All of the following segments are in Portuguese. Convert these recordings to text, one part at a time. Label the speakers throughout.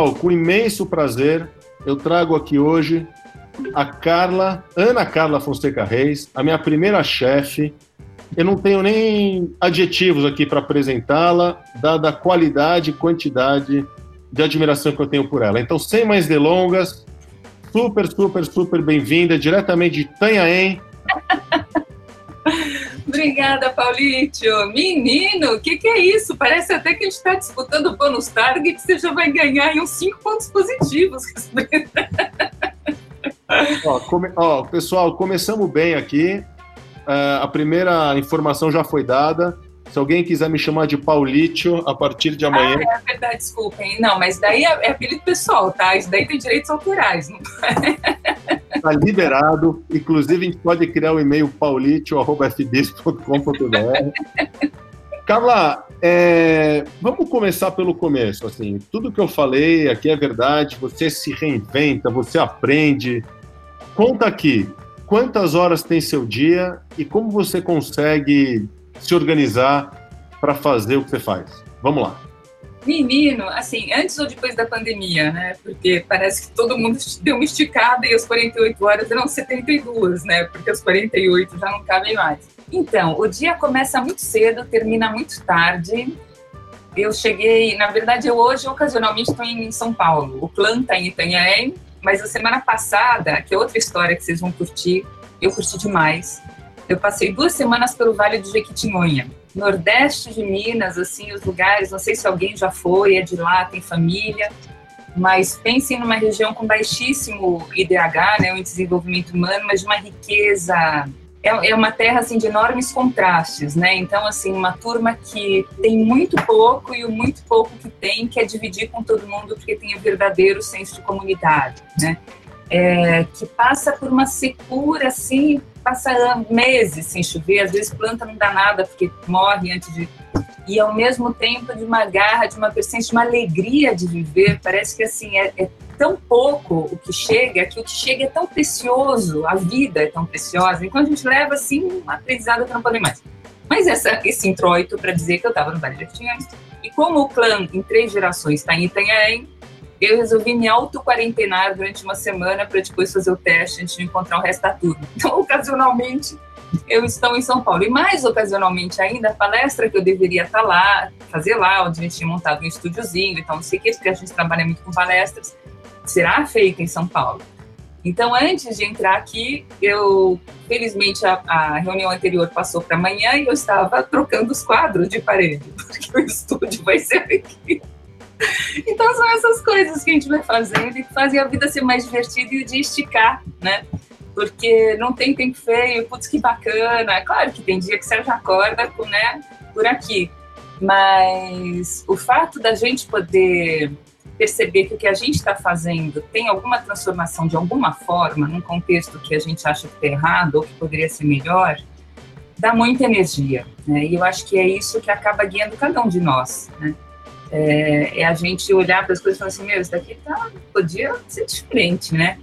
Speaker 1: Pessoal, com imenso prazer, eu trago aqui hoje a Carla, Ana Carla Fonseca Reis, a minha primeira chefe. Eu não tenho nem adjetivos aqui para apresentá-la, dada a qualidade e quantidade de admiração que eu tenho por ela. Então, sem mais delongas, super, super, super bem-vinda, diretamente de Tanhaém.
Speaker 2: Obrigada, Paulítio. Menino, o que, que, é isso? Parece até que a gente está disputando o bônus target, você já vai ganhar uns 5 pontos positivos.
Speaker 1: ó, come, ó, pessoal, começamos bem aqui. Uh, a primeira informação já foi dada. Se alguém quiser me chamar de Paulítio a partir de amanhã.
Speaker 2: Ah, é verdade, desculpem. Não, mas daí é, é apelido pessoal, tá? Isso daí tem direitos autorais.
Speaker 1: Está liberado. Inclusive, a gente pode criar o e-mail paulitio.fbis.com.br. Carla, é, vamos começar pelo começo. Assim, tudo que eu falei aqui é verdade. Você se reinventa, você aprende. Conta aqui, quantas horas tem seu dia e como você consegue se organizar para fazer o que você faz? Vamos lá.
Speaker 2: Menino, assim, antes ou depois da pandemia, né? Porque parece que todo mundo deu uma esticada e as 48 horas eram 72, né? Porque as 48 já não cabem mais. Então, o dia começa muito cedo, termina muito tarde. Eu cheguei, na verdade, eu hoje ocasionalmente estou em São Paulo. O clã está em Itanhaém, mas a semana passada, que é outra história que vocês vão curtir, eu curti demais. Eu passei duas semanas pelo Vale do Jequitinhonha, nordeste de Minas, assim, os lugares, não sei se alguém já foi, é de lá, tem família, mas pensem numa região com baixíssimo IDH, né, o desenvolvimento humano, mas de uma riqueza é, é uma terra assim de enormes contrastes, né? Então assim uma turma que tem muito pouco e o muito pouco que tem quer dividir com todo mundo porque tem o verdadeiro senso de comunidade, né? É, que passa por uma secura assim passa meses sem chover, às vezes planta não dá nada porque morre antes de. E ao mesmo tempo de uma garra, de uma persistência, de uma alegria de viver. Parece que assim é, é, tão pouco o que chega, que o que chega é tão precioso, a vida é tão preciosa. Então a gente leva assim uma aprendizado que não pode mais. Mas essa, esse introito para dizer que eu estava no Vale de Jequitinhonha. E como o clã em três gerações está em Itanhaém, eu resolvi me auto-quarentenar durante uma semana para depois fazer o teste antes de encontrar o resto da turma. Então, ocasionalmente, eu estou em São Paulo. E mais ocasionalmente ainda, a palestra que eu deveria estar lá, fazer lá, onde a gente tinha montado um estúdiozinho, então não sei o que, porque a gente trabalha muito com palestras, será feita em São Paulo. Então, antes de entrar aqui, eu, felizmente, a, a reunião anterior passou para amanhã e eu estava trocando os quadros de parede, porque o estúdio vai ser aqui. Então são essas coisas que a gente vai fazendo e fazem a vida ser mais divertida e de esticar, né? Porque não tem tempo feio, putz, que bacana. Claro que tem dia que você já acorda né, por aqui. Mas o fato da gente poder perceber que o que a gente está fazendo tem alguma transformação de alguma forma, num contexto que a gente acha que está errado ou que poderia ser melhor, dá muita energia. Né? E eu acho que é isso que acaba guiando cada um de nós. Né? É, é a gente olhar para as coisas e falar assim, meu, isso daqui tá, podia ser diferente, né?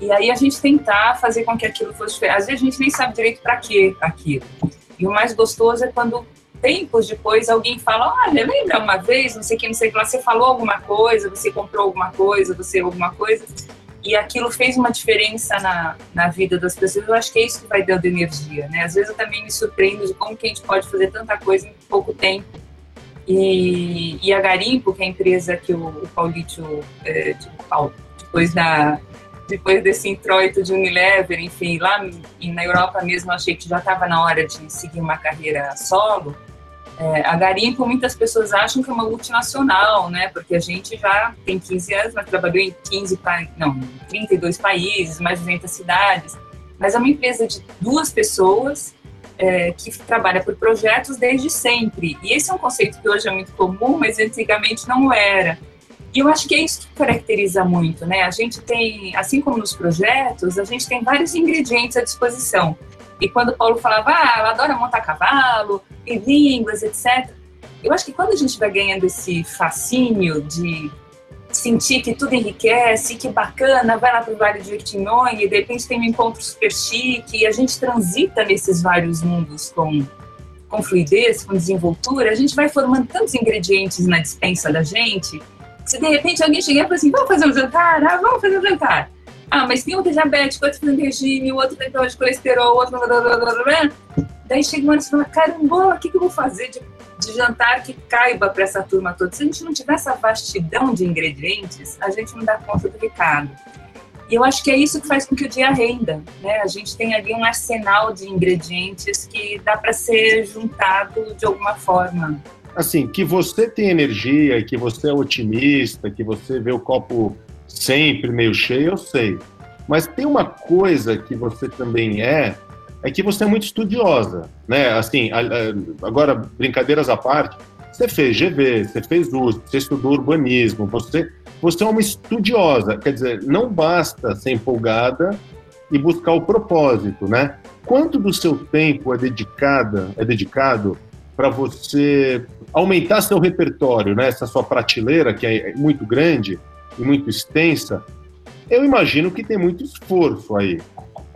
Speaker 2: E aí a gente tentar fazer com que aquilo fosse diferente. Às vezes a gente nem sabe direito para que aquilo. E o mais gostoso é quando tempos depois alguém fala, olha, lembra uma vez, não sei o que, não sei o que lá, você falou alguma coisa, você comprou alguma coisa, você alguma coisa, e aquilo fez uma diferença na, na vida das pessoas. Eu acho que é isso que vai dando energia, né? Às vezes eu também me surpreendo de como que a gente pode fazer tanta coisa em pouco tempo e, e a Garimpo, que é a empresa que o, o Paulito, é, depois, da, depois desse introito de Unilever, enfim, lá na Europa mesmo, achei que já estava na hora de seguir uma carreira solo. É, a Garimpo, muitas pessoas acham que é uma multinacional, né? Porque a gente já tem 15 anos, mas trabalhou em 15 não, 32 países, mais de 200 cidades. Mas é uma empresa de duas pessoas é, que trabalha por projetos desde sempre. E esse é um conceito que hoje é muito comum, mas antigamente não era. E eu acho que é isso que caracteriza muito, né? A gente tem, assim como nos projetos, a gente tem vários ingredientes à disposição. E quando o Paulo falava, ah, ela adora montar cavalo, e línguas, etc. Eu acho que quando a gente vai ganhando esse fascínio de sentir que tudo enriquece, que bacana, vai lá para o Vale de Jequitinhonha e de repente tem um encontro super chique e a gente transita nesses vários mundos com, com fluidez, com desenvoltura, a gente vai formando tantos ingredientes na dispensa da gente, Se de repente alguém chegar e falar assim, vamos fazer um jantar? Ah, vamos fazer um jantar. Ah, mas tem um é diabético, outro fazendo regime, o outro tem problema de colesterol, outro... Blá, blá, blá, blá. Daí chega uma hora e fala, caramba, o que, que eu vou fazer de, de jantar que caiba para essa turma toda? Se a gente não tiver essa vastidão de ingredientes, a gente não dá conta do recado. E eu acho que é isso que faz com que o dia renda, né? A gente tem ali um arsenal de ingredientes que dá para ser juntado de alguma forma.
Speaker 1: Assim, que você tem energia, que você é otimista, que você vê o copo sempre meio cheio, eu sei. Mas tem uma coisa que você também é, é que você é muito estudiosa, né? Assim, agora, brincadeiras à parte, você fez GV, você fez USP, você estudou urbanismo, você, você é uma estudiosa. Quer dizer, não basta ser empolgada e buscar o propósito, né? Quanto do seu tempo é dedicada, é dedicado para você aumentar seu repertório, né? Essa sua prateleira que é muito grande, e muito extensa, eu imagino que tem muito esforço aí.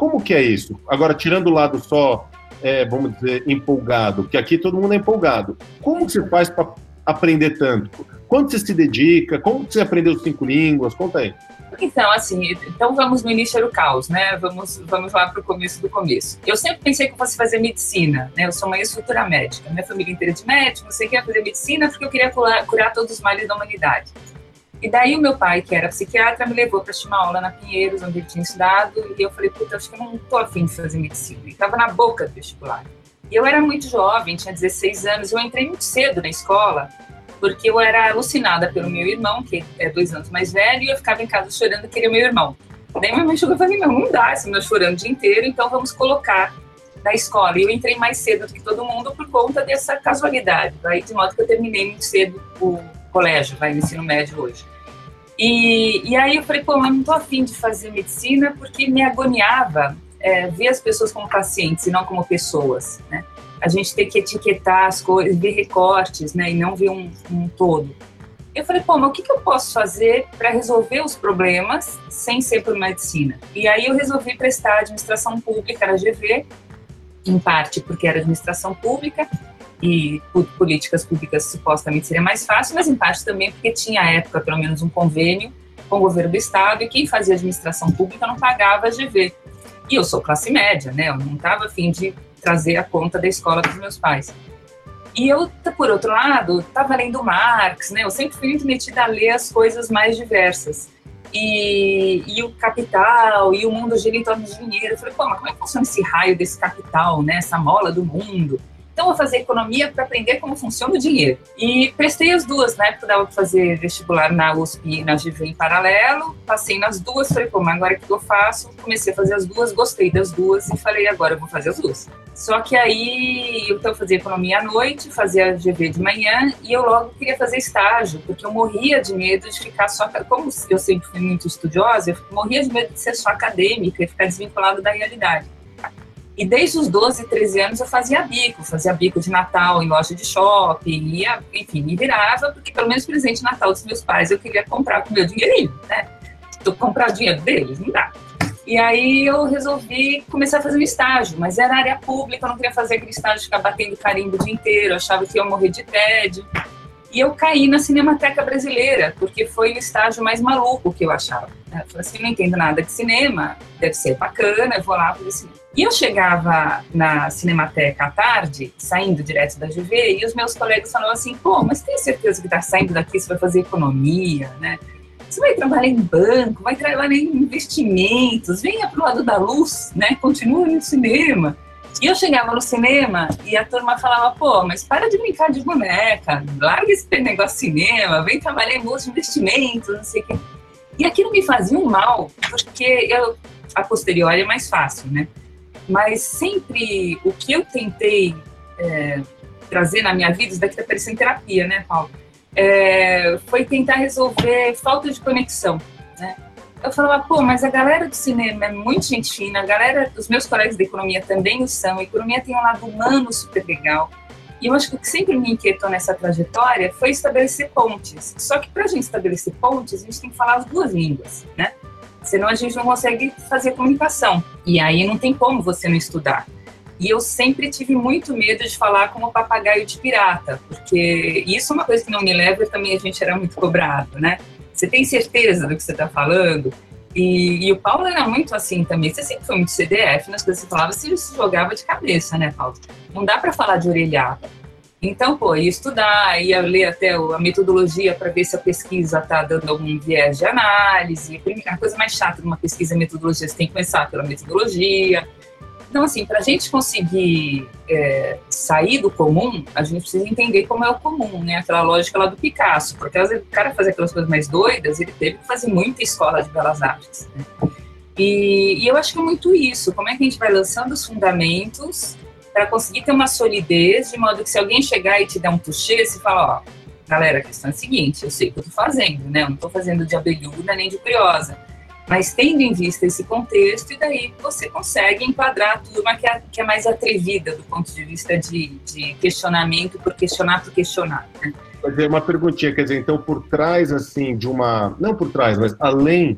Speaker 1: Como que é isso? Agora, tirando o lado só, é, vamos dizer, empolgado, porque aqui todo mundo é empolgado. Como você faz para aprender tanto? Quanto você se dedica? Como você aprendeu cinco línguas? Conta aí.
Speaker 2: Então, assim, então vamos no início do caos, né? Vamos, vamos lá para o começo do começo. Eu sempre pensei que eu fosse fazer medicina, né? Eu sou uma ex-futura médica. Minha família inteira de médico, não sei o que, ia fazer medicina porque eu queria curar, curar todos os males da humanidade. E daí o meu pai, que era psiquiatra, me levou para uma aula na Pinheiros, onde ele tinha estudado, e eu falei, puta, acho que eu não tô afim de fazer medicina. E estava na boca do vestibular. E eu era muito jovem, tinha 16 anos, eu entrei muito cedo na escola, porque eu era alucinada pelo meu irmão, que é dois anos mais velho, e eu ficava em casa chorando que queria meu irmão. Daí minha mãe chegou e falou, não, dá, esse meu chorando o dia inteiro, então vamos colocar na escola. E eu entrei mais cedo do que todo mundo por conta dessa casualidade, vai, de modo que eu terminei muito cedo o colégio, vai, o ensino médio hoje. E, e aí eu falei, pô, mas não tô afim de fazer medicina porque me agoniava é, ver as pessoas como pacientes e não como pessoas, né? A gente tem que etiquetar as coisas, ver recortes, né? E não ver um, um todo. Eu falei, pô, mas o que, que eu posso fazer para resolver os problemas sem ser por medicina? E aí eu resolvi prestar administração pública na GV, em parte porque era administração pública, e políticas públicas supostamente seria mais fácil, mas em parte também porque tinha à época pelo menos um convênio com o governo do estado e quem fazia administração pública não pagava a GV. E eu sou classe média, né? Eu não estava afim de trazer a conta da escola dos meus pais. E eu, por outro lado, estava lendo Marx, né? Eu sempre fui muito metida a ler as coisas mais diversas. E, e o capital, e o mundo gira em torno do dinheiro. Eu falei, pô, mas como é que funciona esse raio desse capital, né? Essa mola do mundo? Então, vou fazer economia para aprender como funciona o dinheiro. E prestei as duas, na época dava para fazer vestibular na USP e na GV em paralelo. Passei nas duas, falei, pô, mas agora o que eu faço? Comecei a fazer as duas, gostei das duas e falei, agora eu vou fazer as duas. Só que aí, eu então fazia economia à noite, fazia a GV de manhã e eu logo queria fazer estágio, porque eu morria de medo de ficar só. Como eu sempre fui muito estudiosa, eu morria de medo de ser só acadêmica e ficar desvinculada da realidade. E desde os 12, 13 anos eu fazia bico, fazia bico de Natal em loja de shopping, ia, enfim, me virava, porque pelo menos presente de Natal dos meus pais eu queria comprar com meu dinheirinho, né? Então, comprar o dinheiro deles, não dá. E aí eu resolvi começar a fazer um estágio, mas era área pública, eu não queria fazer aquele estágio de ficar batendo carimbo o dia inteiro, achava que ia morrer de tédio. E eu caí na Cinemateca Brasileira, porque foi o estágio mais maluco que eu achava. Eu falei assim, não entendo nada de cinema, deve ser bacana, eu vou lá fazer cinema. E eu chegava na Cinemateca à tarde, saindo direto da GV, e os meus colegas falavam assim, pô, mas tem certeza que está saindo daqui, você vai fazer economia, né? Você vai trabalhar em banco, vai trabalhar em investimentos, venha para o lado da luz, né? Continua no cinema. E eu chegava no cinema e a turma falava, pô, mas para de brincar de boneca, larga esse negócio de cinema, vem trabalhar em bolsa de investimentos, não sei o quê. E aquilo me fazia um mal, porque eu, a posteriori é mais fácil, né? mas sempre o que eu tentei é, trazer na minha vida, isso daqui está parecendo terapia, né, Paulo? É, foi tentar resolver falta de conexão, né? Eu falava, pô, mas a galera do cinema é muito gente fina, a galera, os meus colegas de economia também o são, a economia tem um lado humano super legal. E eu acho que o que sempre me inquietou nessa trajetória foi estabelecer pontes. Só que para a gente estabelecer pontes, a gente tem que falar as duas línguas, né? Senão a gente não consegue fazer comunicação. E aí não tem como você não estudar. E eu sempre tive muito medo de falar como papagaio de pirata, porque isso é uma coisa que não me leva, também a gente era muito cobrado, né? Você tem certeza do que você está falando? E, e, o Paulo era muito assim também. Você sempre foi muito CDF nas coisas que você falava, você se jogava de cabeça, né, Paulo? Não dá para falar de orelhada. Então, pô, ia estudar, ia ler até a metodologia para ver se a pesquisa está dando algum viés de análise. A coisa mais chata de uma pesquisa é metodologia, você tem que começar pela metodologia. Então, assim, para a gente conseguir é, sair do comum, a gente precisa entender como é o comum, né? Aquela lógica lá do Picasso. Porque às vezes o cara fazer aquelas coisas mais doidas, ele teve que fazer muita escola de belas artes. Né? E, e eu acho que é muito isso. Como é que a gente vai lançando os fundamentos para conseguir ter uma solidez, de modo que se alguém chegar e te der um toucher, você fala, ó, galera, a questão é a seguinte, eu sei o que eu tô fazendo, né? Eu não tô fazendo de abelhuda nem de curiosa mas tendo em vista esse contexto, e daí você consegue enquadrar a turma que é, que é mais atrevida do ponto de vista de, de questionamento por questionar por questionar. Né?
Speaker 1: Fazer uma perguntinha, quer dizer, então por trás assim de uma, não por trás, mas além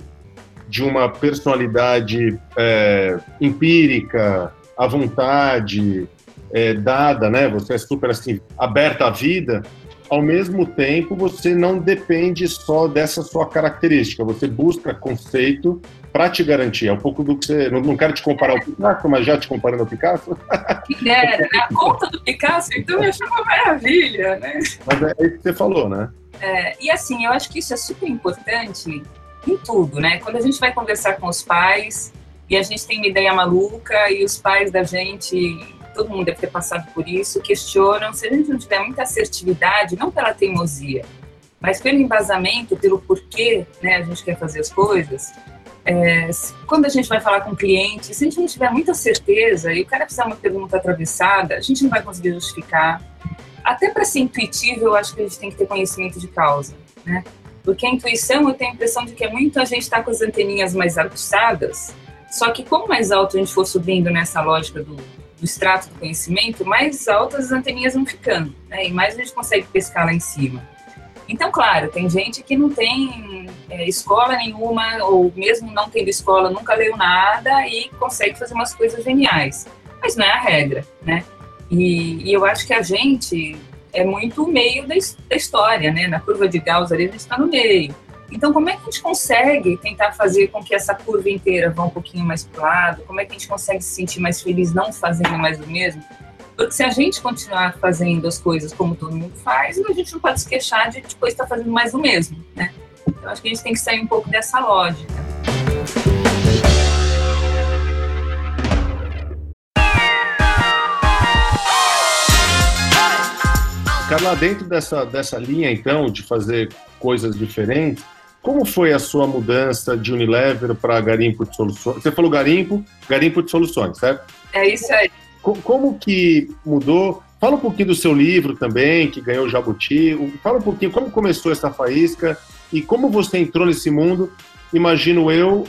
Speaker 1: de uma personalidade é, empírica, à vontade, é, dada, né? Você é super assim aberta à vida ao mesmo tempo, você não depende só dessa sua característica, você busca conceito para te garantir. É um pouco do que você. Não, não quero te comparar ao Picasso, mas já te comparando ao Picasso.
Speaker 2: Era, né? A conta do Picasso, então eu achei uma maravilha, né?
Speaker 1: Mas é isso que você falou, né?
Speaker 2: É, e assim, eu acho que isso é super importante em tudo, né? Quando a gente vai conversar com os pais e a gente tem uma ideia maluca e os pais da gente todo mundo deve ter passado por isso, questionam se a gente não tiver muita assertividade, não pela teimosia, mas pelo embasamento, pelo porquê né, a gente quer fazer as coisas. É, quando a gente vai falar com o cliente, se a gente não tiver muita certeza e o cara fizer uma pergunta atravessada, a gente não vai conseguir justificar. Até para ser intuitivo, eu acho que a gente tem que ter conhecimento de causa, né? Porque a intuição, eu tenho a impressão de que é muito a gente está com as anteninhas mais aguçadas, só que quanto mais alto a gente for subindo nessa lógica do, do extrato do conhecimento, mais altas as anteninhas vão ficando, né? E mais a gente consegue pescar lá em cima. Então, claro, tem gente que não tem é, escola nenhuma, ou mesmo não tendo escola, nunca leu nada e consegue fazer umas coisas geniais. Mas não é a regra, né? E, e eu acho que a gente é muito o meio da, da história, né? Na curva de Gauss ali a gente está no meio. Então, como é que a gente consegue tentar fazer com que essa curva inteira vá um pouquinho mais para o lado? Como é que a gente consegue se sentir mais feliz não fazendo mais do mesmo? Porque se a gente continuar fazendo as coisas como todo mundo faz, a gente não pode se queixar de depois estar tá fazendo mais do mesmo, né? Então, acho que a gente tem que sair um pouco dessa lógica.
Speaker 1: Carla, dentro dessa, dessa linha, então, de fazer coisas diferentes, como foi a sua mudança de Unilever para Garimpo de Soluções? Você falou Garimpo, Garimpo de Soluções, certo?
Speaker 2: É isso aí.
Speaker 1: Como que mudou? Fala um pouquinho do seu livro também, que ganhou o Jabuti. Fala um pouquinho como começou essa faísca e como você entrou nesse mundo. Imagino eu,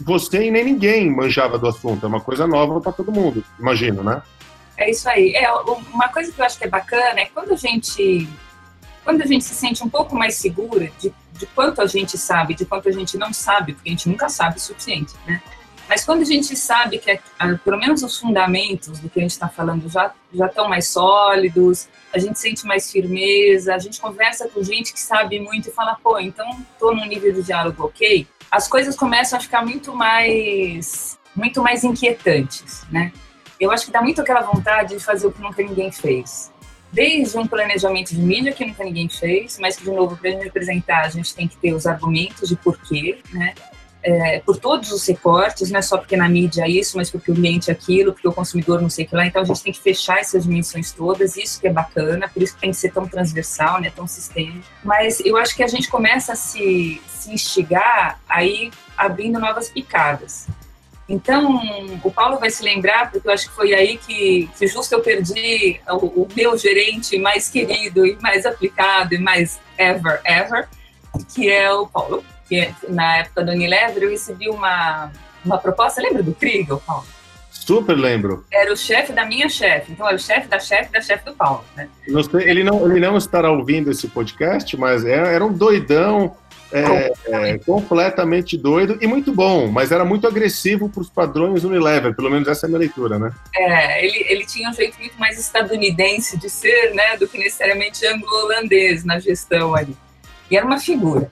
Speaker 1: você e nem ninguém manjava do assunto. É uma coisa nova para todo mundo, imagino, né?
Speaker 2: É isso aí. É, uma coisa que eu acho que é bacana é quando a gente quando a gente se sente um pouco mais segura de, de quanto a gente sabe, de quanto a gente não sabe, porque a gente nunca sabe o suficiente, né? Mas quando a gente sabe que, ah, pelo menos os fundamentos do que a gente está falando já, já estão mais sólidos, a gente sente mais firmeza, a gente conversa com gente que sabe muito e fala, pô, então estou num nível de diálogo ok, as coisas começam a ficar muito mais, muito mais inquietantes, né? Eu acho que dá muito aquela vontade de fazer o que nunca ninguém fez desde um planejamento de mídia que nunca ninguém fez, mas que, de novo, para representar, a gente tem que ter os argumentos de porquê, né? É, por todos os recortes, não é só porque na mídia é isso, mas porque o cliente é aquilo, porque o consumidor não sei o que lá. Então a gente tem que fechar essas dimensões todas, isso que é bacana, por isso que tem que ser tão transversal, né, tão sistêmico. Mas eu acho que a gente começa a se, se instigar aí abrindo novas picadas. Então, o Paulo vai se lembrar, porque eu acho que foi aí que, que justo eu perdi o, o meu gerente mais querido e mais aplicado e mais ever, ever, que é o Paulo. Que na época do Unilever eu recebi uma, uma proposta, lembra do Kriegel, Paulo?
Speaker 1: Super lembro.
Speaker 2: Era o chefe da minha chefe, então era o chefe da chefe da chefe do Paulo. Né?
Speaker 1: Ele, não, ele não estará ouvindo esse podcast, mas era, é, era um doidão, é, é, completamente doido e muito bom, mas era muito agressivo para os padrões Unilever, pelo menos essa é a minha leitura, né?
Speaker 2: É, ele, ele tinha um jeito muito mais estadunidense de ser, né, do que necessariamente anglo-holandês na gestão ali. E era uma figura.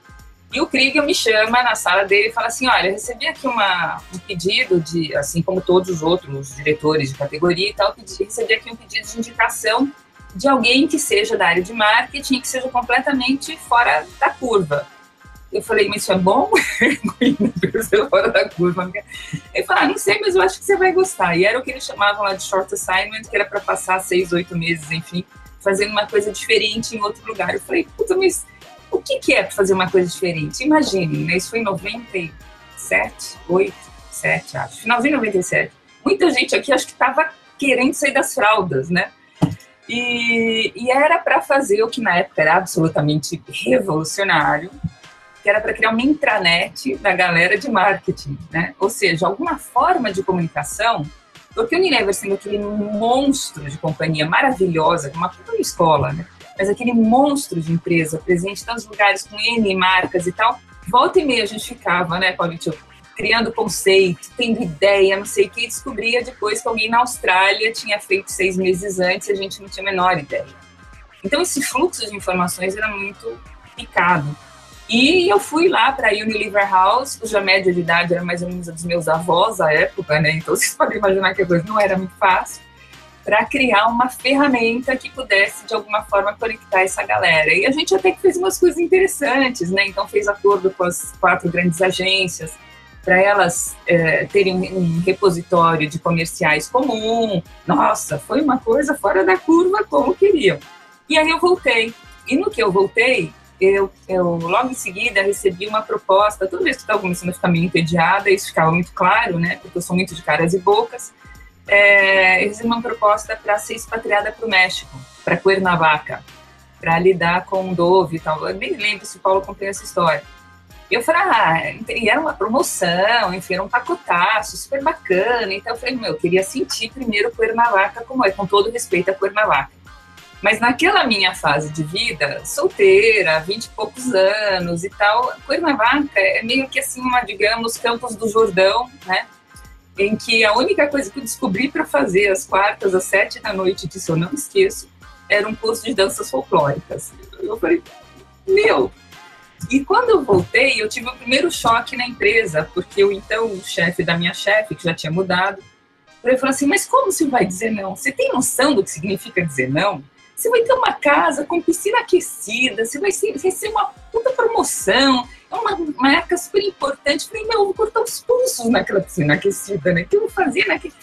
Speaker 2: E o Krieger me chama na sala dele e fala assim: Olha, recebi aqui uma, um pedido de, assim como todos os outros diretores de categoria e tal, recebi aqui um pedido de indicação de alguém que seja da área de marketing, que seja completamente fora da curva. Eu falei, mas isso é bom? fora da curva. Ele falou, ah, não sei, mas eu acho que você vai gostar. E era o que eles chamavam lá de short assignment, que era para passar seis, oito meses, enfim, fazendo uma coisa diferente em outro lugar. Eu falei, puta, mas o que, que é fazer uma coisa diferente? Imaginem, né? Isso foi em 97, 8, 7, acho. Finalzinho de 97. Muita gente aqui acho que estava querendo sair das fraldas, né? E, e era para fazer o que na época era absolutamente revolucionário, que era para criar uma intranet da galera de marketing, né? Ou seja, alguma forma de comunicação, porque o Unilever sendo aquele monstro de companhia maravilhosa, uma puta escola, né? Mas aquele monstro de empresa presente em tantos lugares com N marcas e tal, volta e meia a gente ficava, né, Paulinho, criando conceito, tendo ideia, não sei o que, e descobria depois que alguém na Austrália tinha feito seis meses antes e a gente não tinha a menor ideia. Então esse fluxo de informações era muito picado. E eu fui lá para a Unilever House, cuja média de idade era mais ou menos a dos meus avós à época, né? Então vocês podem imaginar que a coisa não era muito fácil, para criar uma ferramenta que pudesse de alguma forma conectar essa galera. E a gente até que fez umas coisas interessantes, né? Então fez acordo com as quatro grandes agências para elas é, terem um repositório de comerciais comum. Nossa, foi uma coisa fora da curva como queriam. E aí eu voltei. E no que eu voltei, eu, eu logo em seguida recebi uma proposta. Toda vez que estava começando a ficar meio entediada, isso ficava muito claro, né? Porque eu sou muito de caras e bocas. É, eu recebi uma proposta para ser expatriada para o México, para Cuernavaca, para lidar com Dove e tal. Eu nem lembro se o Paulo contou essa história. E eu falei, ah, e era uma promoção, enfim, era um pacotaço, super bacana. Então eu falei, meu, eu queria sentir primeiro Cuernavaca como é, com todo respeito a Cuernavaca. Mas naquela minha fase de vida, solteira, vinte e poucos anos e tal, Cuernavaca é meio que assim, uma, digamos, Campos do Jordão, né? Em que a única coisa que eu descobri para fazer às quartas, às sete da noite, disso eu não esqueço, era um curso de danças folclóricas. Eu falei, meu, e quando eu voltei, eu tive o primeiro choque na empresa, porque o então o chefe da minha chefe, que já tinha mudado, ele falou assim: Mas como você vai dizer não? Você tem noção do que significa dizer não? Você vai ter uma casa com piscina aquecida, você vai receber uma puta promoção, é uma marca super importante. Falei: Meu, eu vou cortar os pulsos naquela piscina aquecida, né? O que eu vou fazer naquele.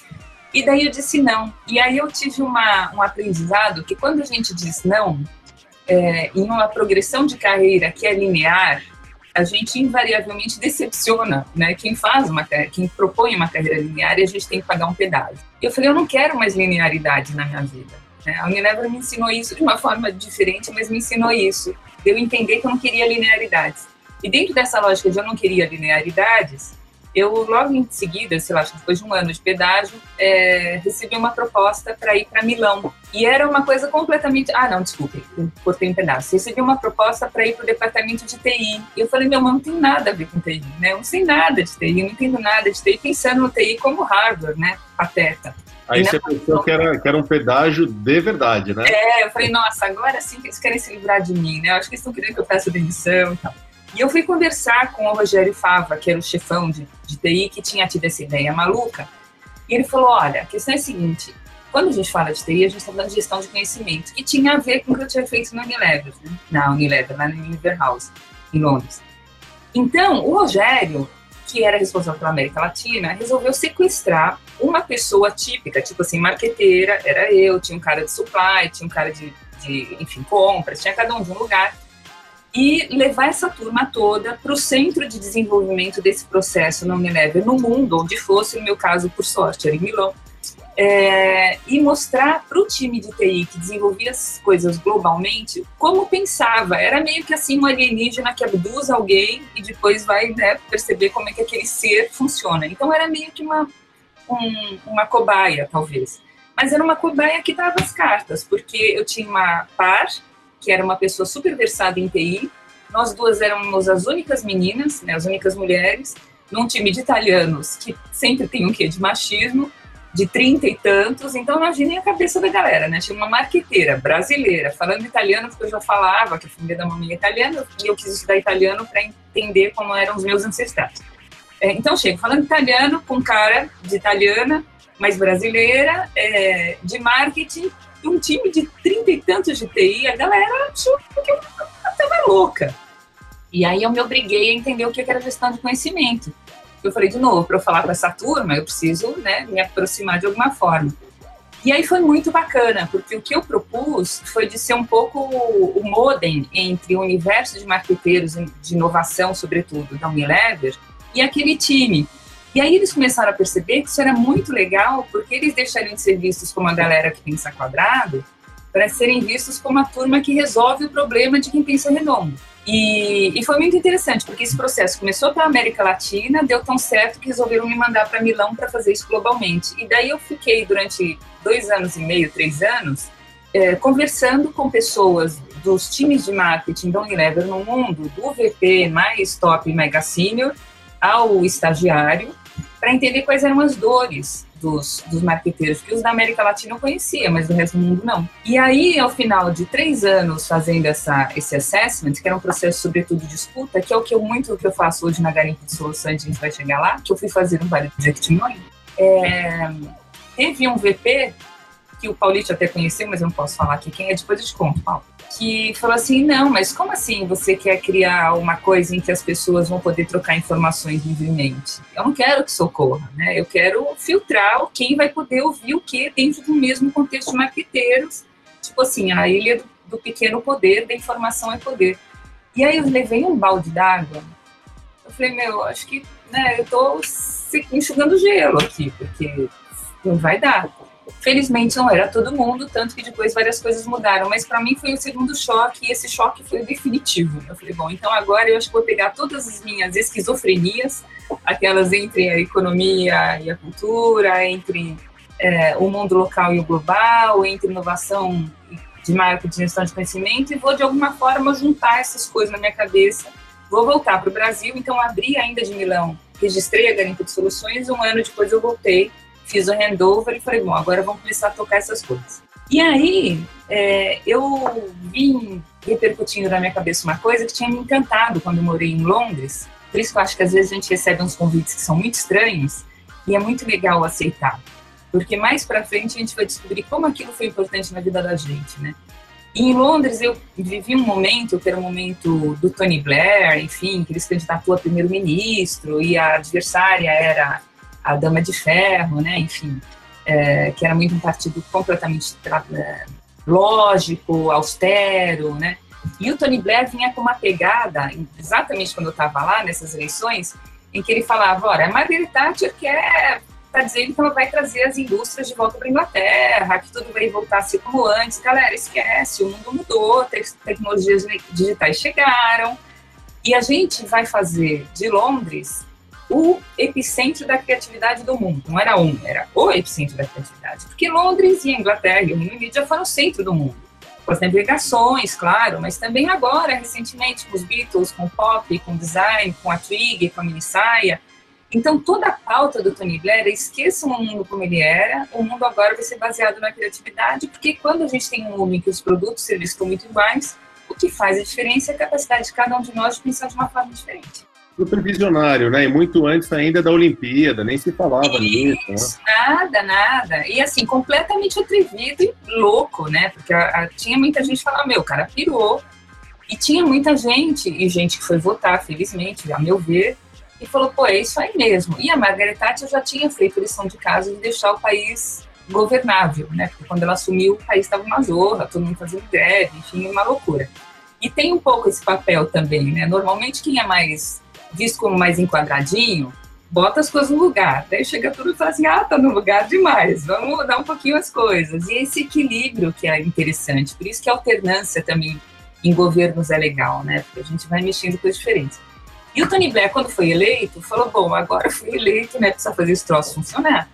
Speaker 2: E daí eu disse não. E aí eu tive uma, um aprendizado que quando a gente diz não, é, em uma progressão de carreira que é linear, a gente invariavelmente decepciona, né? Quem faz uma quem propõe uma carreira linear e a gente tem que pagar um pedágio. Eu falei, eu não quero mais linearidade na minha vida. Né? A Unilever me ensinou isso de uma forma diferente, mas me ensinou isso. Eu entender que eu não queria linearidades. E dentro dessa lógica de eu não queria linearidades, eu logo em seguida, sei lá, depois de um ano de pedágio, é, recebi uma proposta para ir para Milão. E era uma coisa completamente. Ah, não, desculpe, cortei um pedaço. Recebi uma proposta para ir para o departamento de TI. E eu falei, meu, mas não tem nada a ver com TI, né? Eu não sei nada de TI, não entendo nada de TI, pensando no TI como hardware, né? Pateta.
Speaker 1: Aí você pensou que era, que era um pedágio de verdade, né?
Speaker 2: É, eu falei, nossa, agora sim que eles querem se livrar de mim, né? Eu acho que eles estão querendo que eu faça demissão e tal. E eu fui conversar com o Rogério Fava, que era o chefão de, de TI, que tinha tido essa ideia maluca. E ele falou: olha, a questão é a seguinte: quando a gente fala de TI, a gente está falando de gestão de conhecimento, que tinha a ver com o que eu tinha feito na Unilever, né? na Unilever, lá na Unilever House, em Londres. Então, o Rogério, que era responsável pela América Latina, resolveu sequestrar uma pessoa típica, tipo assim, marqueteira, era eu, tinha um cara de supply, tinha um cara de, de enfim, compras, tinha cada um de um lugar e levar essa turma toda para o centro de desenvolvimento desse processo na Unilever, no mundo, onde fosse, no meu caso, por sorte, era em Milão, é, e mostrar para o time de TI que desenvolvia as coisas globalmente como pensava. Era meio que assim um alienígena que abduz alguém e depois vai né, perceber como é que aquele ser funciona. Então era meio que uma, um, uma cobaia, talvez. Mas era uma cobaia que dava as cartas, porque eu tinha uma par que era uma pessoa super versada em TI, nós duas éramos as únicas meninas, né, as únicas mulheres, num time de italianos que sempre tem um quê de machismo, de trinta e tantos, então imaginem a cabeça da galera, né? Tinha uma marqueteira brasileira, falando italiano, porque eu já falava que a família da mamãe é italiana, e eu quis estudar italiano para entender como eram os meus ancestrais. É, então, chego falando italiano, com cara de italiana, mas brasileira, é, de marketing, um time de trinta e tantos de TI, a galera achou que eu estava louca. E aí eu me obriguei a entender o que era gestão de conhecimento eu falei, de novo, para eu falar com essa turma, eu preciso né, me aproximar de alguma forma. E aí foi muito bacana, porque o que eu propus foi de ser um pouco o modem entre o universo de marqueteiros de inovação, sobretudo, da Unilever, e aquele time. E aí eles começaram a perceber que isso era muito legal, porque eles deixariam de ser vistos como a galera que pensa quadrado, para serem vistos como a turma que resolve o problema de quem pensa redondo. E, e, foi muito interessante, porque esse processo começou pela América Latina, deu tão certo que resolveram me mandar para Milão para fazer isso globalmente. E daí eu fiquei durante dois anos e meio, três anos, é, conversando com pessoas dos times de marketing da Unilever no mundo, do VP mais top mega senior ao estagiário, para entender quais eram as dores dos, dos marqueteiros, que os da América Latina eu conhecia, mas do resto do mundo não. E aí, ao final de três anos fazendo essa, esse assessment, que era um processo sobretudo de escuta, que é o que eu muito que eu faço hoje na Garimpa de Soluções, a gente vai chegar lá, que eu fui fazer um Vale do é, teve um VP que o Paulito até conheceu, mas eu não posso falar aqui quem é, depois eu te conto, Paulo que falou assim: não, mas como assim você quer criar uma coisa em que as pessoas vão poder trocar informações livremente? Eu não quero que socorra, né? Eu quero filtrar quem vai poder ouvir o que dentro do mesmo contexto de marqueteiros. Tipo assim, a ilha do, pequeno poder, da informação é poder. E aí eu levei um balde d'água. Eu falei, meu, acho que né, eu tô enxugando gelo aqui, porque não vai dar. Felizmente não era todo mundo, tanto que depois várias coisas mudaram, mas para mim foi o segundo choque e esse choque foi definitivo. Eu falei, bom, então agora eu acho que vou pegar todas as minhas esquizofrenias, aquelas entre a economia e a cultura, entre é, o mundo local e o global, entre inovação de marketing, gestão de conhecimento, e vou de alguma forma juntar essas coisas na minha cabeça. Vou voltar para o Brasil, então abri ainda de Milão, registrei a Garimpo de Soluções, um ano depois eu voltei fiz o handover e falei, bom, agora vamos começar a tocar essas coisas. E aí, é, eu vim repercutindo na minha cabeça uma coisa que tinha me encantado quando eu morei em Londres. Por isso que eu acho que às vezes a gente recebe uns convites que são muito estranhos e é muito legal aceitar. Porque mais para frente a gente vai descobrir como aquilo foi importante na vida da gente, né? E em Londres eu vivi um momento, que era o um momento do Tony Blair, enfim, que ele se candidatou a primeiro-ministro e a adversária era a Dama de Ferro, né? Enfim, é, que era muito um partido completamente é, lógico, austero, né? E o Tony Blair vinha com uma pegada, exatamente quando eu estava lá nessas eleições, em que ele falava, olha, a Margaret Thatcher quer está dizendo que ela vai trazer as indústrias de volta para a Inglaterra, que tudo vai voltar a ser como antes. Galera, esquece, o mundo mudou, tecnologias digitais chegaram, e a gente vai fazer de Londres o epicentro da criatividade do mundo. Não era um, era o epicentro da criatividade. Porque Londres e Inglaterra e o Reino Unido já foram o centro do mundo. Com as navegações, claro, mas também agora, recentemente, com os Beatles, com o pop, com o design, com a Twig, com a mini saia. Então, toda a pauta do Tony Blair é esqueça o mundo como ele era, o mundo agora vai ser baseado na criatividade, porque quando a gente tem um mundo em que os produtos e serviços estão muito iguais, o que faz a diferença é a capacidade de cada um de nós de pensar de uma forma diferente
Speaker 1: super visionário, né? E muito antes ainda da Olimpíada, nem se falava nisso. Né?
Speaker 2: Nada, nada. E assim, completamente atrevido e louco, né? Porque a, a, tinha muita gente falando, meu, o cara pirou. E tinha muita gente, e gente que foi votar, felizmente, a meu ver, e falou, pô, é isso aí mesmo. E a Margaret Thatcher já tinha feito lição de casa de deixar o país governável, né? Porque quando ela assumiu, o país estava uma zorra, todo mundo fazendo greve, enfim, uma loucura. E tem um pouco esse papel também, né? Normalmente quem é mais visto como mais enquadradinho, bota as coisas no lugar. Daí chega tudo e fala assim, ah, tá no lugar demais, vamos mudar um pouquinho as coisas. E esse equilíbrio que é interessante, por isso que a alternância também em governos é legal, né? Porque a gente vai mexendo coisas diferentes. E o Tony Blair, quando foi eleito, falou, bom, agora fui eleito, né, precisa fazer esse troço funcionar.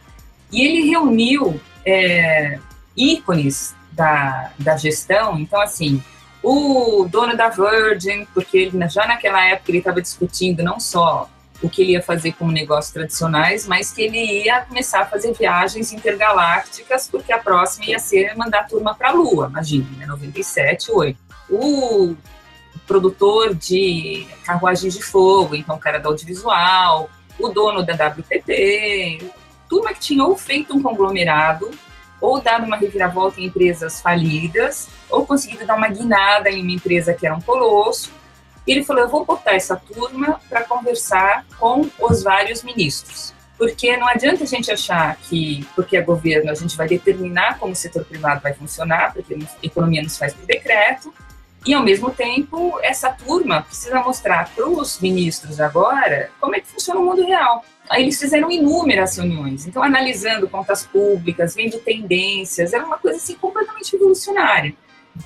Speaker 2: E ele reuniu é, ícones da, da gestão, então, assim, o dono da Virgin, porque ele, já naquela época ele estava discutindo não só o que ele ia fazer como negócios tradicionais, mas que ele ia começar a fazer viagens intergalácticas, porque a próxima ia ser mandar a turma para a Lua, imagina, né, 97, 8. O produtor de carruagens de fogo, então o cara da audiovisual, o dono da WPP, turma que tinha ou feito um conglomerado, ou dado uma reviravolta em empresas falidas, ou conseguido dar uma guinada em uma empresa que era um colosso. E ele falou: Eu vou botar essa turma para conversar com os vários ministros. Porque não adianta a gente achar que, porque é governo, a gente vai determinar como o setor privado vai funcionar, porque a economia nos faz por decreto, e, ao mesmo tempo, essa turma precisa mostrar para os ministros agora como é que funciona o mundo real. Aí eles fizeram inúmeras reuniões, então analisando contas públicas, vendo tendências, era uma coisa assim completamente revolucionária.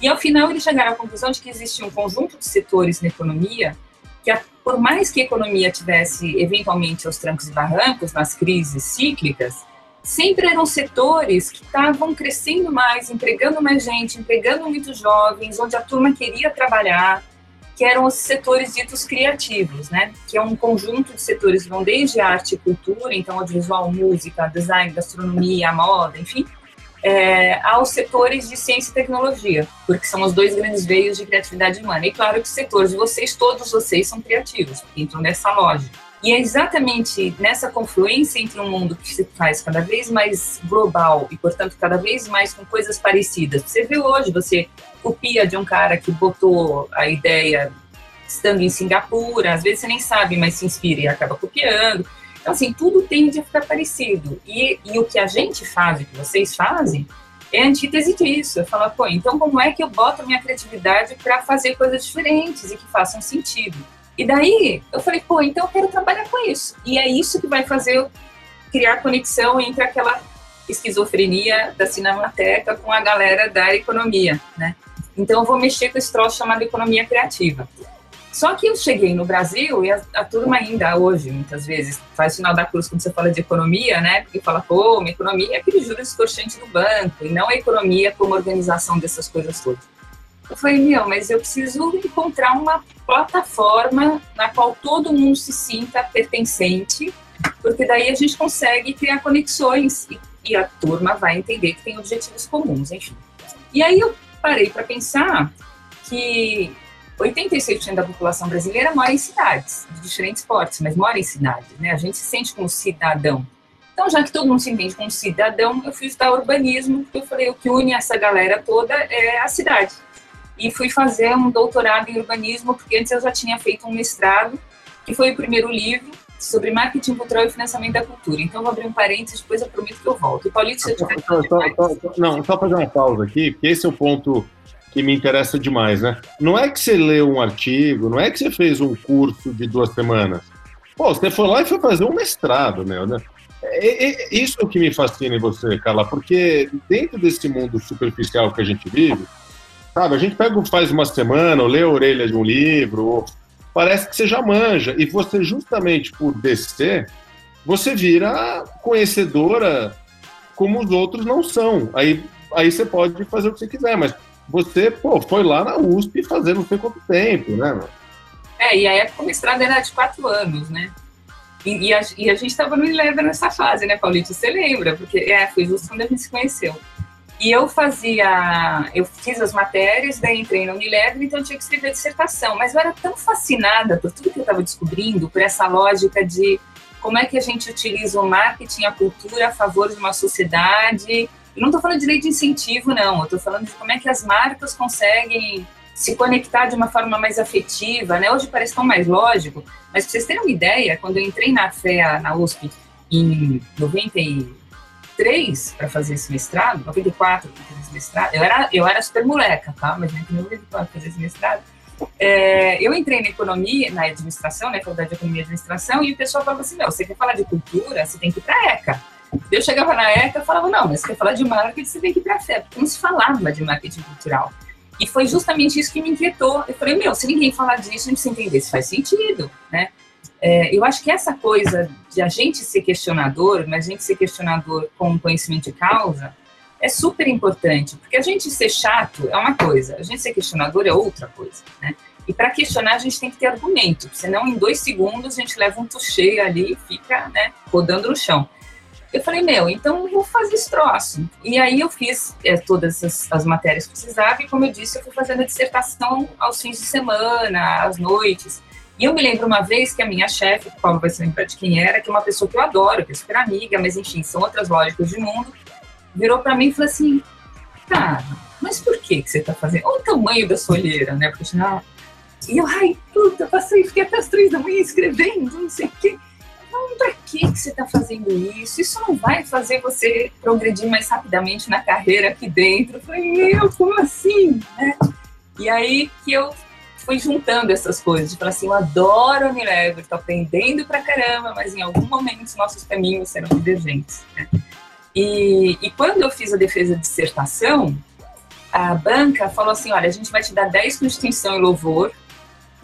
Speaker 2: E ao final eles chegaram à conclusão de que existia um conjunto de setores na economia que, por mais que a economia tivesse eventualmente aos trancos e barrancos nas crises cíclicas, sempre eram setores que estavam crescendo mais, empregando mais gente, empregando muitos jovens, onde a turma queria trabalhar, que eram os setores ditos criativos, né? Que é um conjunto de setores que vão desde arte e cultura, então audiovisual, música, design, gastronomia, moda, enfim, é, aos setores de ciência e tecnologia, porque são os dois grandes veios de criatividade humana. E claro que setores vocês, todos vocês são criativos, entram nessa lógica. E é exatamente nessa confluência entre um mundo que se faz cada vez mais global e, portanto, cada vez mais com coisas parecidas. Você vê hoje, você copia de um cara que botou a ideia estando em Singapura, às vezes você nem sabe, mas se inspira e acaba copiando. Então, assim, tudo tende a ficar parecido. E, e o que a gente faz, o que vocês fazem, é antítese disso. Eu falo, pô, então como é que eu boto minha criatividade para fazer coisas diferentes e que façam sentido? E daí eu falei, pô, então eu quero trabalhar com isso. E é isso que vai fazer eu criar conexão entre aquela esquizofrenia da Cinemateca com a galera da economia, né? Então eu vou mexer com esse troço chamado economia criativa. Só que eu cheguei no Brasil e a, a, turma ainda hoje, muitas vezes, faz sinal da cruz quando você fala de economia, né? Porque fala, pô, uma economia é aquele juros escorchante do banco, e não a economia como organização dessas coisas todas. Eu falei, meu, mas eu preciso encontrar uma plataforma na qual todo mundo se sinta pertencente, porque daí a gente consegue criar conexões e, e a turma vai entender que tem objetivos comuns, enfim. E aí eu parei para pensar que 86% da população brasileira mora em cidades, de diferentes portes, mas mora em cidades, né? A gente se sente como cidadão. Então, já que todo mundo se entende como cidadão, eu fui estudar urbanismo, porque eu falei, o que une essa galera toda é a cidade e fui fazer um doutorado em urbanismo, porque antes eu já tinha feito um mestrado, que foi o primeiro livro sobre marketing cultural e financiamento da cultura. Então, vou abrir um parênteses, depois eu prometo que eu volto. E Paulito, se eu tiver... Só, só,
Speaker 1: só, não, só fazer uma pausa aqui, porque esse é o ponto que me interessa demais, né? Não é que você leu um artigo, não é que você fez um curso de duas semanas. Pô, você foi lá e foi fazer um mestrado, meu, né? É, é, isso é o que me fascina em você, Carla, porque dentro desse mundo superficial que a gente vive, Sabe, a gente pega, faz uma semana, ou lê a orelha de um livro, ou parece que você já manja. E você, justamente por descer, você vira conhecedora como os outros não são. Aí, aí você pode fazer o que você quiser, mas você, pô, foi lá na USP fazer não sei quanto tempo, né?
Speaker 2: É, e a época o mestrado era de quatro anos, né? E, e, a, e a gente estava no Eleven nessa fase, né, Paulito? Você lembra? Porque é, foi justo quando a gente se conheceu. E eu fazia, eu fiz as matérias, daí entrei na Unilever, então eu tinha que escrever dissertação. Mas eu era tão fascinada por tudo que eu estava descobrindo, por essa lógica de como é que a gente utiliza o marketing, a cultura a favor de uma sociedade. E não estou falando de lei de incentivo, não. Eu estou falando de como é que as marcas conseguem se conectar de uma forma mais afetiva, né? Hoje parece tão mais lógico, mas para vocês terem uma ideia, quando eu entrei na FEA, na USP, em 90 93 para fazer esse mestrado, 94 para fazer esse mestrado, eu era, eu era super moleca, tá? Mas em 94 para fazer esse mestrado, é, eu entrei na economia, na administração, na faculdade de economia e administração, e o pessoal falava assim, não, você quer falar de cultura, você tem que ir para a ECA. Eu chegava na ECA e falava, não, mas você quer falar de marketing, você tem que ir para a porque não se falava de marketing cultural. E foi justamente isso que me inquietou. Eu falei, meu, se ninguém falar disso, a gente precisa entender se faz sentido, né? É, eu acho que essa coisa de a gente ser questionador, mas a gente ser questionador com conhecimento de causa, é super importante, porque a gente ser chato é uma coisa, a gente ser questionador é outra coisa, né? E para questionar a gente tem que ter argumento, senão em dois segundos a gente leva um tuchê ali e fica, né, rodando no chão. Eu falei, meu, então eu vou fazer esse troço. E aí eu fiz é, todas as, as, matérias que precisava e, como eu disse, eu fui fazendo a dissertação aos fins de semana, às noites. E eu me lembro uma vez que a minha chefe, o Paulo vai se lembrar de quem era, que é uma pessoa que eu adoro, que é super amiga, mas enfim, são outras lógicas de mundo, virou para mim e falou assim, cara, mas por que, que você está fazendo? Olha o tamanho da sua olheira, né? Porque, ah, e eu, ai, puta, passei, fiquei até as três da manhã escrevendo, não sei o quê. Não, pra que, que você está fazendo isso? Isso não vai fazer você progredir mais rapidamente na carreira aqui dentro. Eu falei, meu, como assim? Né? E aí que eu fui juntando essas coisas, falar assim, eu adoro Unilever, tô aprendendo pra caramba, mas em algum momento os nossos caminhos serão divergentes. Né? E, e quando eu fiz a defesa de dissertação, a banca falou assim, olha, a gente vai te dar 10 com distinção e louvor,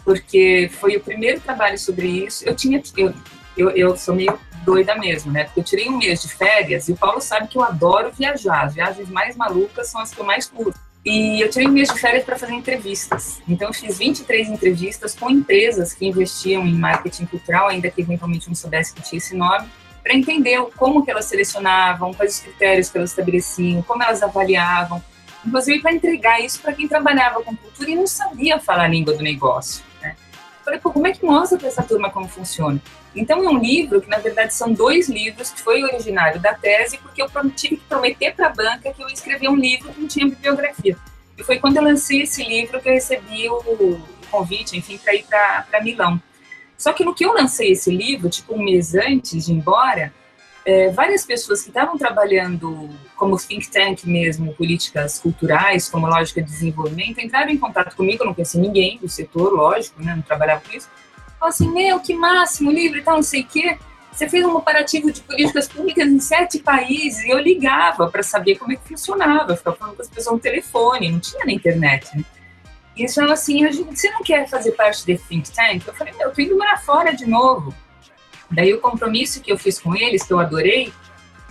Speaker 2: porque foi o primeiro trabalho sobre isso. Eu tinha, eu, eu, eu sou meio doida mesmo, né? Porque eu tirei um mês de férias e o Paulo sabe que eu adoro viajar. As viagens mais malucas são as que eu mais curto. E eu tirei mês de férias para fazer entrevistas. Então, eu fiz 23 entrevistas com empresas que investiam em marketing cultural, ainda que eventualmente não soubesse que tinha esse nome, para entender como que elas selecionavam, quais os critérios que elas estabeleciam, como elas avaliavam, inclusive para entregar isso para quem trabalhava com cultura e não sabia falar a língua do negócio. Falei, pô, como é que mostra para essa turma como funciona? Então, é um livro que, na verdade, são dois livros que foi originário da tese, porque eu tive que prometer para a banca que eu ia escrever um livro que não tinha bibliografia. E foi quando eu lancei esse livro que eu recebi o convite, enfim, para ir para Milão. Só que no que eu lancei esse livro, tipo um mês antes de ir embora, é, várias pessoas que estavam trabalhando como think tank mesmo, políticas culturais, como lógica de desenvolvimento, entraram em contato comigo, eu não conheci ninguém do setor, lógico, né, não trabalhava com isso, falaram assim, meu, que máximo, livro e tal, não sei o quê, você fez um comparativo de políticas públicas em sete países, e eu ligava para saber como é que funcionava, ficava falando com as pessoas no telefone, não tinha na internet, né? E eles falaram assim, você não quer fazer parte desse think tank? Eu falei, meu, eu tô indo morar fora de novo, Daí o compromisso que eu fiz com eles, que eu adorei,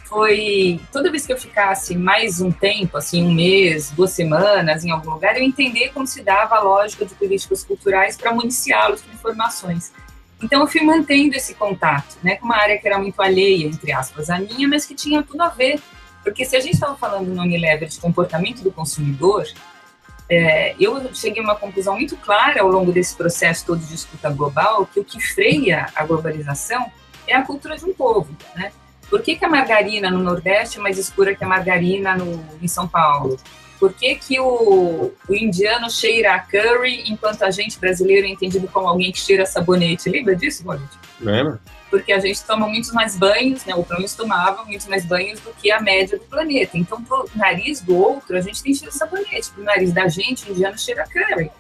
Speaker 2: foi toda vez que eu ficasse mais um tempo, assim, um mês, duas semanas em algum lugar, eu entender como se dava a lógica de políticas culturais para municiá-los com informações. Então eu fui mantendo esse contato, né, com uma área que era muito alheia, entre aspas, a minha, mas que tinha tudo a ver. Porque se a gente estava falando no Unilever de comportamento do consumidor, é, eu cheguei a uma conclusão muito clara ao longo desse processo todo de escuta global, que o que freia a globalização é a cultura de um povo, né? Por que, que a margarina no Nordeste é mais escura que a margarina no, em São Paulo? Por que, que o, o indiano cheira a curry, enquanto a gente brasileiro é entendido como alguém que cheira sabonete? Lembra disso, Bolit?
Speaker 1: Lembra
Speaker 2: porque a gente toma muitos mais banhos, né? O pelo tomava muitos mais banhos do que a média do planeta. Então, pro nariz do outro, a gente tem cheiro de sabonete. Pro nariz da gente, indiano cheira curry.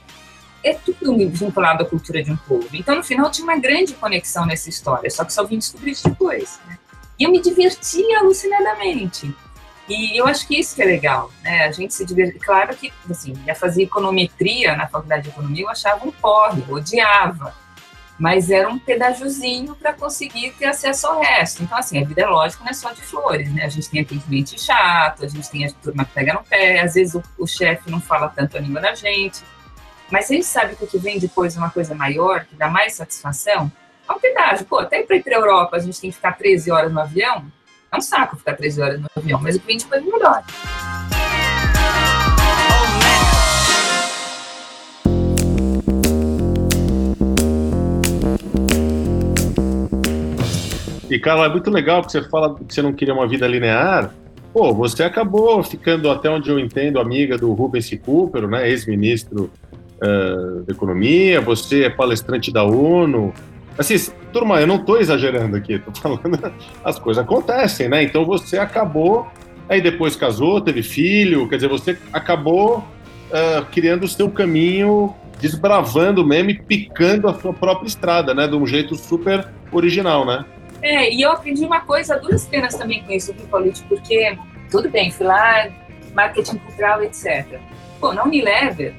Speaker 2: É tudo vinculado à cultura de um povo. Então, no final, tinha uma grande conexão nessa história, só que só vim descobrir isso depois. Né? E eu me divertia alucinadamente. E eu acho que isso que é legal, né? A gente se divertia. Claro que, assim, ia fazer econometria na faculdade de economia, eu achava um porre, odiava mas era um pedágiozinho para conseguir ter acesso ao resto. Então, assim, a vida é lógico, não é só de flores, né? A gente tem atendimento chato, a gente tem a turma que pega no pé, às vezes o, o chefe não fala tanto a língua da gente, mas a gente sabe que o que vem depois é uma coisa maior, que dá mais satisfação, é um pedágio. Pô, até para ir para a Europa a gente tem que ficar 13 horas no avião, é um saco ficar 13 horas no avião, mas o que vem depois é melhor.
Speaker 1: E, Carla, é muito legal que você fala que você não queria uma vida linear. Pô, você acabou ficando, até onde eu entendo, amiga do Rubens Recupero, né, ex-ministro uh, da Economia, você é palestrante da ONU. Assim, turma, eu não estou exagerando aqui, estou falando, as coisas acontecem, né? Então você acabou, aí depois casou, teve filho, quer dizer, você acabou uh, criando o seu caminho, desbravando mesmo e picando a sua própria estrada, né? De um jeito super original, né?
Speaker 2: É, e eu aprendi uma coisa, duras penas também com isso, político, porque tudo bem, fui lá, marketing cultural, etc. Pô, na Unilever,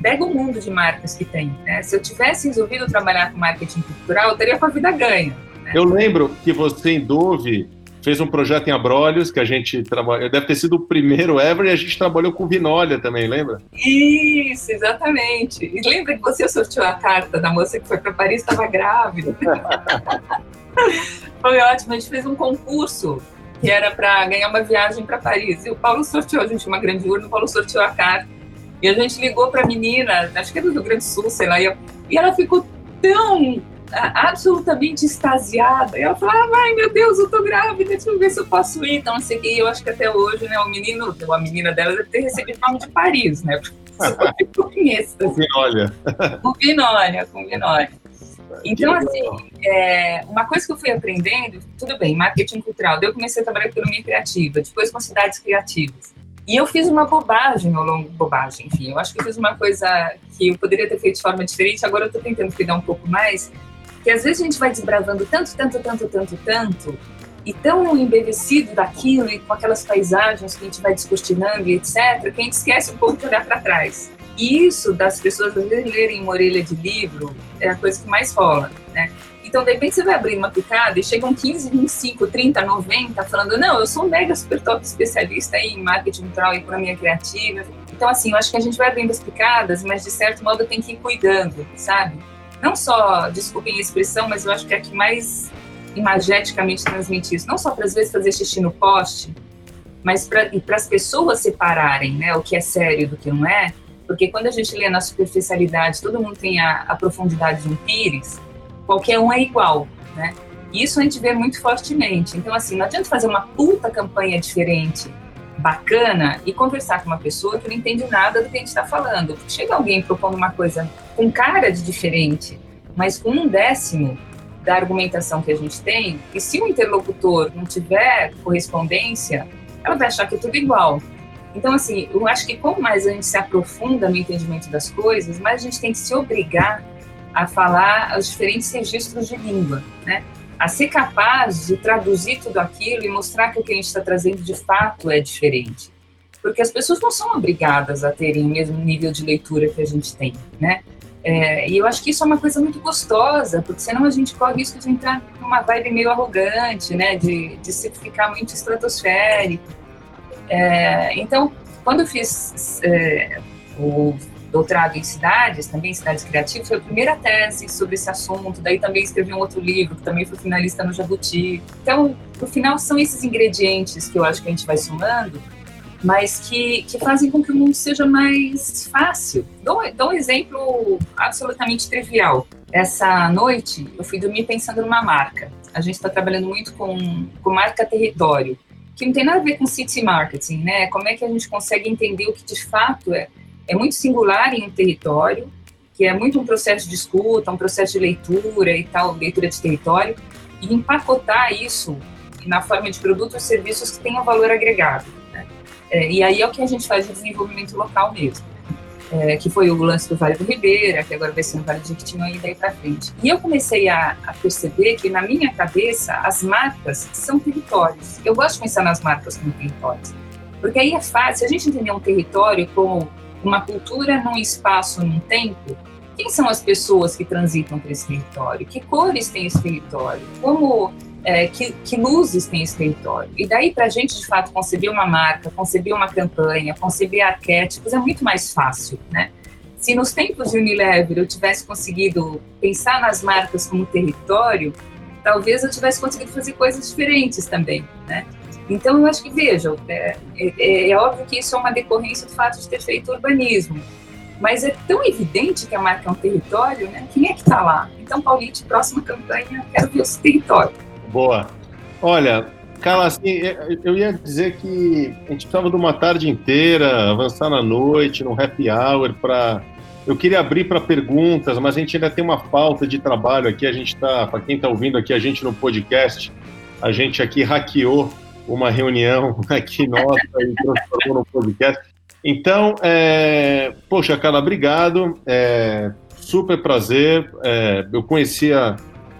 Speaker 2: pega o mundo de marcas que tem. Né? Se eu tivesse resolvido trabalhar com marketing cultural, eu teria com a vida ganha.
Speaker 1: Né? Eu lembro que você em Dove fez um projeto em Abrolhos que a gente trabalhou. Deve ter sido o primeiro ever e a gente trabalhou com Vinólia também, lembra?
Speaker 2: Isso, exatamente. E lembra que você sorteou a carta da moça que foi para Paris estava grávida? foi ótimo. A gente fez um concurso que era para ganhar uma viagem para Paris. E o Paulo sorteou, a gente tinha uma grande urna, o Paulo sorteou a carta. E a gente ligou para a menina, acho que era do Rio Grande do Sul, sei lá, e, e ela ficou tão absolutamente extasiada. E ela falava, ai meu Deus, eu tô grávida, deixa eu ver se eu posso ir. Então, assim, eu acho que até hoje, né, o menino, a menina dela deve ter recebido nome de Paris, né? Com Vinólia. Com Vinólia, com Vinólia. Então, assim, é, uma coisa que eu fui aprendendo, tudo bem, marketing cultural, daí eu comecei a trabalhar com economia criativa, depois com cidades criativas. E eu fiz uma bobagem ao longo bobagem, enfim, eu acho que eu fiz uma coisa que eu poderia ter feito de forma diferente, agora eu estou tentando cuidar um pouco mais, que às vezes a gente vai desbravando tanto, tanto, tanto, tanto, tanto, e tão embevecido daquilo e com aquelas paisagens que a gente vai descortinando e etc., que a gente esquece um pouco de olhar para trás. Isso das pessoas lerem uma orelha de livro é a coisa que mais rola, né? Então, de repente, você vai abrir uma picada e chegam 15, 25, 30, 90 falando: não, eu sou um mega super top especialista em marketing cultural e economia criativa. Então, assim, eu acho que a gente vai abrindo as picadas, mas de certo modo tem que ir cuidando, sabe? não só, desculpem a expressão, mas eu acho que é a que mais imageticamente transmite isso, não só para às vezes fazer xixi no poste, mas para as pessoas separarem né, o que é sério do que não é, porque quando a gente lê na superficialidade, todo mundo tem a, a profundidade de um pires, qualquer um é igual, né? Isso a gente vê muito fortemente. Então, assim, não adianta fazer uma puta campanha diferente, bacana, e conversar com uma pessoa que não entende nada do que a gente está falando. Chega alguém propondo uma coisa com cara de diferente, mas com um décimo da argumentação que a gente tem, e se o interlocutor não tiver correspondência, ela vai achar que é tudo igual. Então, assim, eu acho que quanto mais a gente se aprofunda no entendimento das coisas, mais a gente tem que se obrigar a falar os diferentes registros de língua, né? A ser capaz de traduzir tudo aquilo e mostrar que o que a gente está trazendo de fato é diferente. Porque as pessoas não são obrigadas a terem o mesmo nível de leitura que a gente tem, né? É, e eu acho que isso é uma coisa muito gostosa, porque senão a gente corre o risco de entrar numa vibe meio arrogante, né? De, de se ficar muito estratosférico. É, então, quando eu fiz é, o doutorado em cidades, também cidades criativas, foi a primeira tese sobre esse assunto. Daí também escrevi um outro livro, que também foi finalista no Jabuti. Então, no final, são esses ingredientes que eu acho que a gente vai somando mas que, que fazem com que o mundo seja mais fácil. Dou, dou um exemplo absolutamente trivial. Essa noite eu fui dormir pensando numa marca. A gente está trabalhando muito com, com marca território, que não tem nada a ver com city marketing, né? Como é que a gente consegue entender o que de fato é, é muito singular em um território, que é muito um processo de escuta, um processo de leitura e tal, leitura de território, e empacotar isso na forma de produtos e serviços que tenham valor agregado. É, e aí é o que a gente faz de desenvolvimento local mesmo. É, que foi o lance do Vale do Ribeira, que agora vai ser no Vale de Jequitinhonha e daí para frente. E eu comecei a, a, perceber que na minha cabeça as marcas são territórios. Eu gosto de pensar nas marcas como territórios, porque aí é fácil. Se a gente entender um território como uma cultura num espaço, num tempo, quem são as pessoas que transitam por esse território? Que cores tem esse território? Como é, que, que, luzes tem esse território. E daí, para a gente, de fato, conceber uma marca, conceber uma campanha, conceber arquétipos, é muito mais fácil, né? Se nos tempos de Unilever eu tivesse conseguido pensar nas marcas como território, talvez eu tivesse conseguido fazer coisas diferentes também, né? Então, eu acho que, vejam, é, é, é óbvio que isso é uma decorrência do fato de ter feito urbanismo, mas é tão evidente que a marca é um território, né? Quem é que está lá? Então, Paulite, próxima campanha, quero ver esse território.
Speaker 1: Boa. Olha, Carla, assim, eu ia dizer que a gente precisava de uma tarde inteira, avançar na noite, num happy hour, para. Eu queria abrir para perguntas, mas a gente ainda tem uma falta de trabalho aqui. A gente está, para quem está ouvindo aqui, a gente no podcast, a gente aqui hackeou uma reunião aqui nossa e transformou no podcast. Então, é... poxa, Carla, obrigado. É... Super prazer. É... Eu conhecia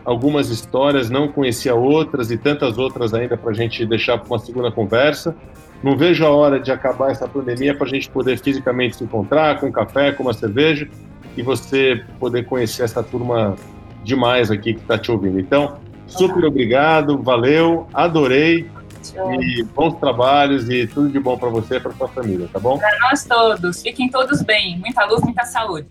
Speaker 1: algumas histórias, não conhecia outras e tantas outras ainda para a gente deixar para uma segunda conversa. Não vejo a hora de acabar essa pandemia para a gente poder fisicamente se encontrar com um café, com uma cerveja e você poder conhecer essa turma demais aqui que está te ouvindo. Então, Super obrigado, valeu, adorei. E bons trabalhos e tudo de bom para você e para sua família, tá bom?
Speaker 2: Para nós todos. Fiquem todos bem. Muita luz, muita saúde.